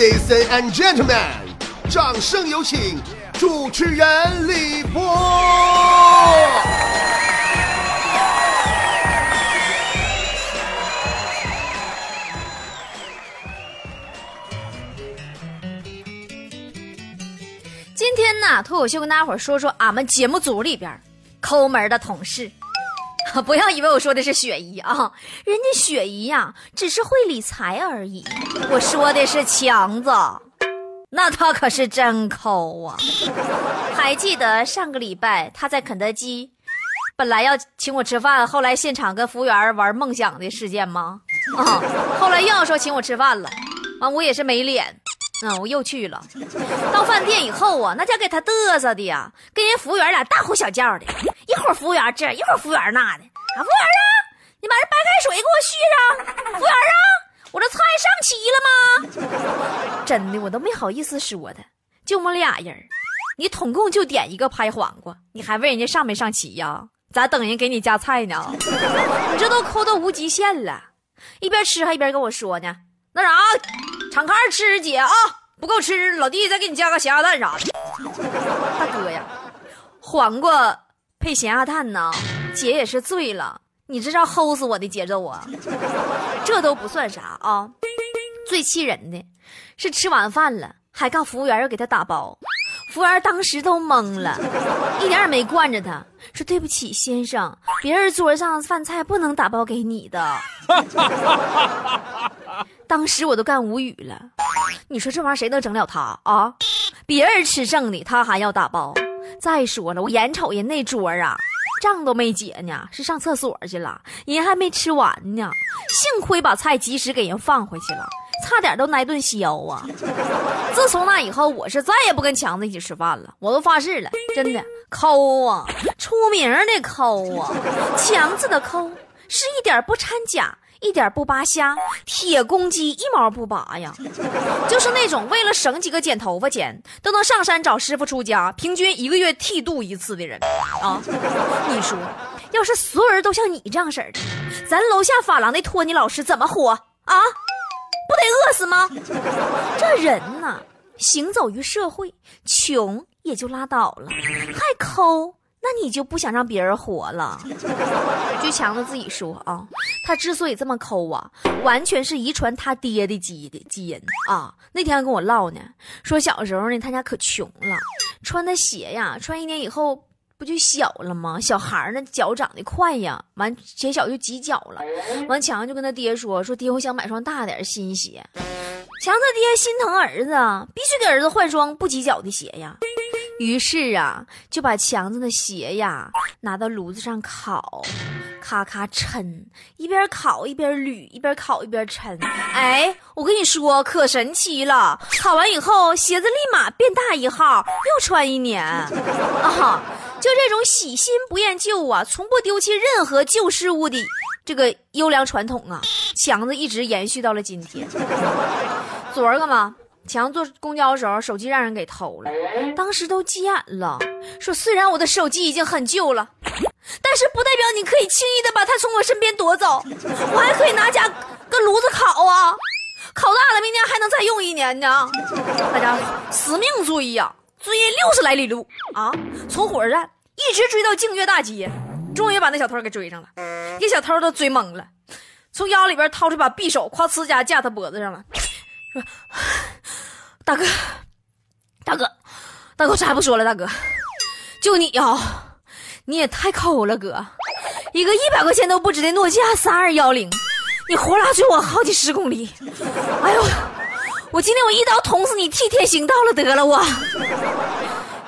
Ladies and gentlemen，掌声有请主持人李波。今天呢，脱口秀跟大家伙说说俺们节目组里边抠门的同事。不要以为我说的是雪姨啊，人家雪姨呀、只是会理财而已。我说的是强子，那他可是真抠啊！还记得上个礼拜他在肯德基，本来要请我吃饭，后来现场跟服务员玩梦想的事件吗？啊，后来又要说请我吃饭了，完我也是没脸。嗯，我又去了。到饭店以后啊，那家给他嘚瑟的呀，跟人服务员俩大呼小叫的，一会儿服务员这，一会儿服务员那的。啊，服务员啊，你把这白开水给我续上。服务员啊，我这菜上齐了吗？真的，我都没好意思说他，就我们俩人你统共就点一个拍黄瓜，你还问人家上没上齐呀？咋等人给你加菜呢？你这都抠到无极限了，一边吃还一边跟我说呢。那啥，敞开吃姐啊，不够吃，老弟再给你加个咸鸭蛋啥的。大哥呀，黄瓜配咸鸭蛋呢，姐也是醉了，你这是要齁死我的节奏啊！这都不算啥啊，最气人的是吃完饭了，还告服务员要给他打包。服务员当时都懵了，一点也没惯着他，说：“对不起，先生，别人桌上饭菜不能打包给你的。”当时我都干无语了，你说这玩意儿谁能整了他啊？别人吃剩的，他还要打包。再说了，我眼瞅人那桌啊，账都没结呢，是上厕所去了，人还没吃完呢。幸亏把菜及时给人放回去了，差点都挨顿削啊！自从那以后，我是再也不跟强子一起吃饭了，我都发誓了，真的抠啊，出名的抠啊，强子的抠是一点不掺假。一点不扒瞎，铁公鸡一毛不拔呀，就是那种为了省几个剪头发钱，都能上山找师傅出家，平均一个月剃度一次的人啊！你说，要是所有人都像你这样式的，咱楼下发廊的托尼老师怎么活啊？不得饿死吗？这人呐，行走于社会，穷也就拉倒了，还抠。那你就不想让别人活了？据强子自己说啊，他之所以这么抠啊，完全是遗传他爹的基的基因啊。那天还跟我唠呢，说小时候呢，他家可穷了，穿的鞋呀，穿一年以后不就小了吗？小孩儿那脚长得快呀，完鞋小就挤脚了。完强就跟他爹说，说爹，我想买双大点新鞋。强子爹心疼儿子，必须给儿子换双不挤脚的鞋呀。于是啊，就把强子的鞋呀拿到炉子上烤，咔咔抻，一边烤一边捋，一边烤一边抻。哎，我跟你说，可神奇了！烤完以后，鞋子立马变大一号，又穿一年。啊，就这种喜新不厌旧啊，从不丢弃任何旧事物的这个优良传统啊，强子一直延续到了今天。昨儿个嘛。强坐公交时候，手机让人给偷了，当时都急眼了，说：“虽然我的手机已经很旧了，但是不代表你可以轻易的把它从我身边夺走，我还可以拿家跟炉子烤啊，烤大了，明年还能再用一年呢。”大家死命追呀，追六十来里路啊，从火车站一直追到净月大街，终于把那小偷给追上了，给小偷都追懵了，从腰里边掏出把匕首，咵呲家架他脖子上了，说。大哥，大哥，大哥，啥也不说了，大哥，就你呀，你也太抠了，哥，一个一百块钱都不值的诺基亚三二幺零，你活拉追我好几十公里，哎呦，我今天我一刀捅死你，替天行道了得了我。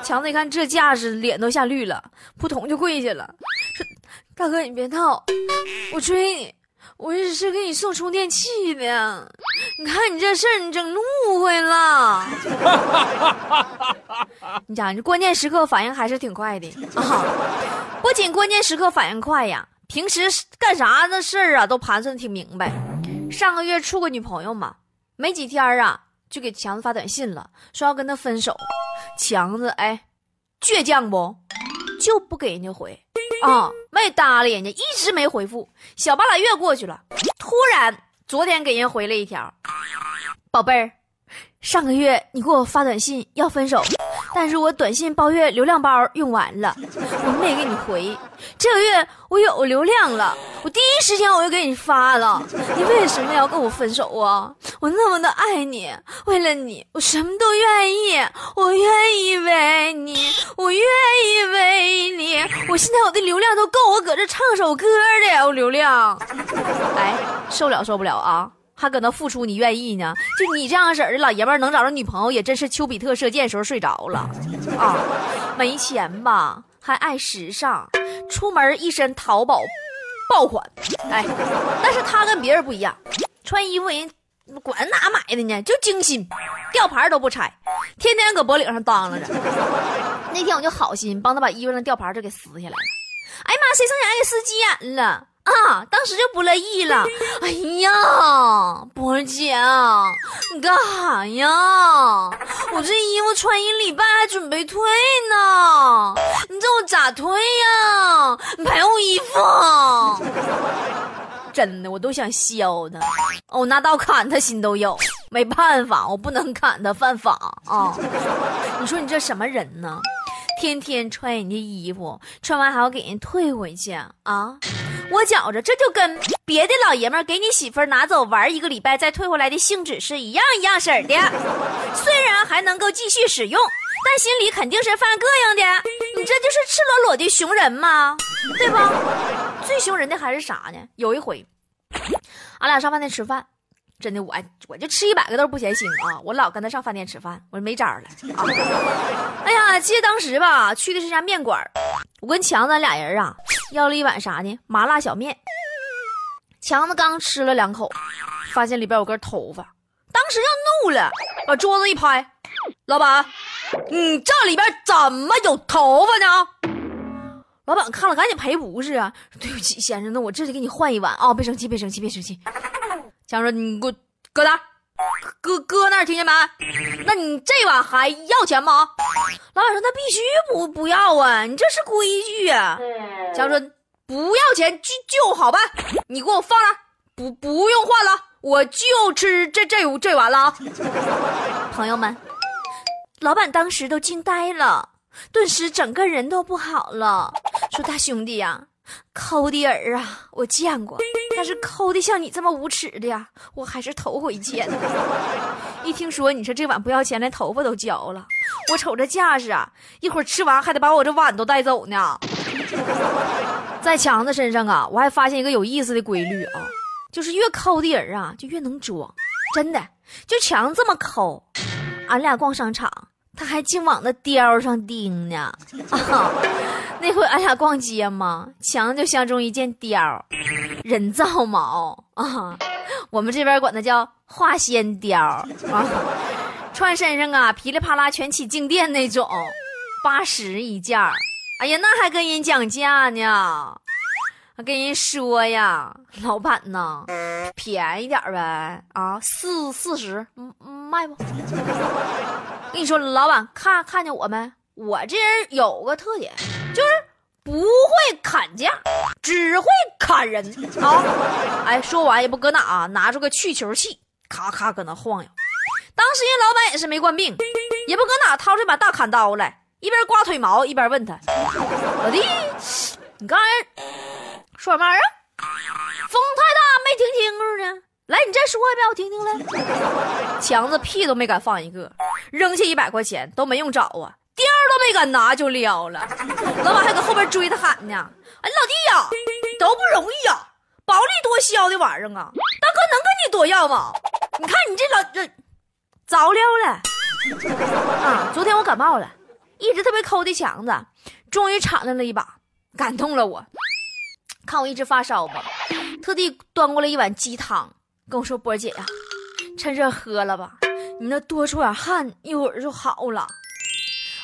强子一看这架势，脸都吓绿了，扑通就跪下了，说：“大哥你别闹，我追你。”我这是给你送充电器的，你看你这事儿，你整误会了。你讲，这关键时刻反应还是挺快的啊！不仅关键时刻反应快呀，平时干啥的事儿啊都盘算的挺明白。上个月处个女朋友嘛，没几天啊，就给强子发短信了，说要跟他分手。强子哎，倔强不，就不给人家回。啊，没搭理人家，一直没回复。小半拉月过去了，突然昨天给人回了一条：“宝贝儿，上个月你给我发短信要分手，但是我短信包月流量包用完了，我没给你回。这个月我有流量了，我第一时间我就给你发了。你为什么要跟我分手啊？我那么的爱你，为了你我什么都愿意，我愿意为你，我愿意为你。我现在我的流量都够我搁这唱首歌的，我流量。哎，受不了受不了啊！还搁那付出，你愿意呢？就你这样式儿的老爷们儿，能找着女朋友也真是丘比特射箭时候睡着了啊！没钱吧，还爱时尚，出门一身淘宝爆款，哎，但是他跟别人不一样，穿衣服人管哪买的呢？就精心，吊牌都不拆，天天搁脖领上当啷着。那天我就好心帮他把衣服上吊牌就给撕下来了，哎呀妈，谁成想给撕急眼了？啊！当时就不乐意了。哎呀，波姐，你干啥呀？我这衣服穿一礼拜还准备退呢，你这我咋退呀？你赔我衣服！真的，我都想削他，我拿刀砍他心都有。没办法，我不能砍他，犯法啊！你说你这什么人呢？天天穿人家衣服，穿完还要给人退回去啊？我觉着这就跟别的老爷们给你媳妇拿走玩一个礼拜再退回来的性质是一样一样式的。虽然还能够继续使用，但心里肯定是犯膈应的。你这就是赤裸裸的熊人吗？对不？最熊人的还是啥呢？有一回，俺俩上饭店吃饭，真的我我就吃一百个都不嫌腥啊！我老跟他上饭店吃饭，我说没招了！哎呀，记得当时吧，去的是家面馆，我跟强子俩人啊。要了一碗啥呢？麻辣小面。强子刚吃了两口，发现里边有根头发，当时就怒了，把桌子一拍：“老板，你这里边怎么有头发呢？”老板看了，赶紧赔不是啊！对不起，先生，那我这就给你换一碗啊！别生气，别生气，别生气。强说：“你给我搁那，搁搁那儿，听见没？那你这碗还要钱吗？”老板说：“那必须不不要啊！你这是规矩啊！”强说：“不要钱就就好办，你给我放那，不不用换了，我就吃这这这碗了啊。”朋友们，老板当时都惊呆了，顿时整个人都不好了，说：“大兄弟呀，抠的人啊，我见过，但是抠的像你这么无耻的呀，我还是头回见。一听说你说这碗不要钱，连头发都交了。”我瞅这架势啊，一会儿吃完还得把我这碗都带走呢。在强子身上啊，我还发现一个有意思的规律啊，就是越抠的人啊，就越能装。真的，就强这么抠，俺俩逛商场，他还净往那貂上盯呢。啊，那回俺俩逛街嘛，强就相中一件貂，人造毛啊，我们这边管它叫化纤貂啊。穿身上啊，噼里啪啦全起静电那种，八十一件。哎呀，那还跟人讲价呢？还跟人说呀，老板呐，便宜点呗啊，四四十，卖不？跟你说，老板看看见我没？我这人有个特点，就是不会砍价，只会砍人啊！哎，说完也不搁哪，拿出个去球器，咔咔搁那晃悠。当时人老板也是没惯病，也不搁哪掏出把大砍刀来，一边刮腿毛一边问他：“老弟，你刚才说什么玩意儿？风太大没听清楚呢。来，你再说一遍，我听听来。”强子屁都没敢放一个，扔下一百块钱都没用找啊，貂都没敢拿就撩了。老板还搁后边追他喊呢：“哎，老弟呀，都不容易呀，薄利多销的玩意儿啊，大哥能跟你多要吗？你看你这老这。”着撩了啊！昨天我感冒了，一直特别抠的强子，终于敞亮了一把，感动了我。看我一直发烧吧，特地端过来一碗鸡汤，跟我说：“波姐呀，趁热喝了吧，你那多出点汗，一会儿就好了。”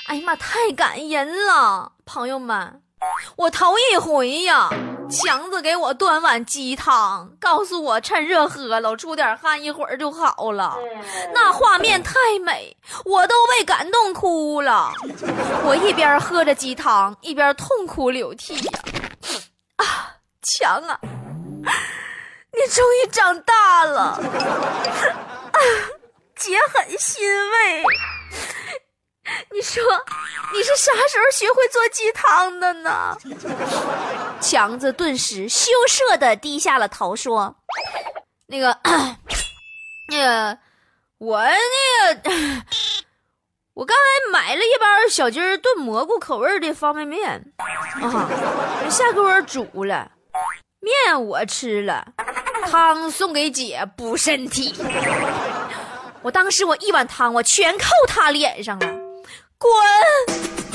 哎呀妈，太感人了，朋友们，我头一回呀。强子给我端碗鸡汤，告诉我趁热喝了，出点汗，一会儿就好了。那画面太美，我都被感动哭了。我一边喝着鸡汤，一边痛哭流涕呀。啊，强啊，你终于长大了。姐很欣慰。你说你是啥时候学会做鸡汤的呢？强子顿时羞涩的低下了头，说：“那个，那个，我那个，我刚才买了一包小鸡炖蘑菇口味的方便面，啊，下锅煮了，面我吃了，汤送给姐补身体。我当时我一碗汤我全扣他脸上了。”滚！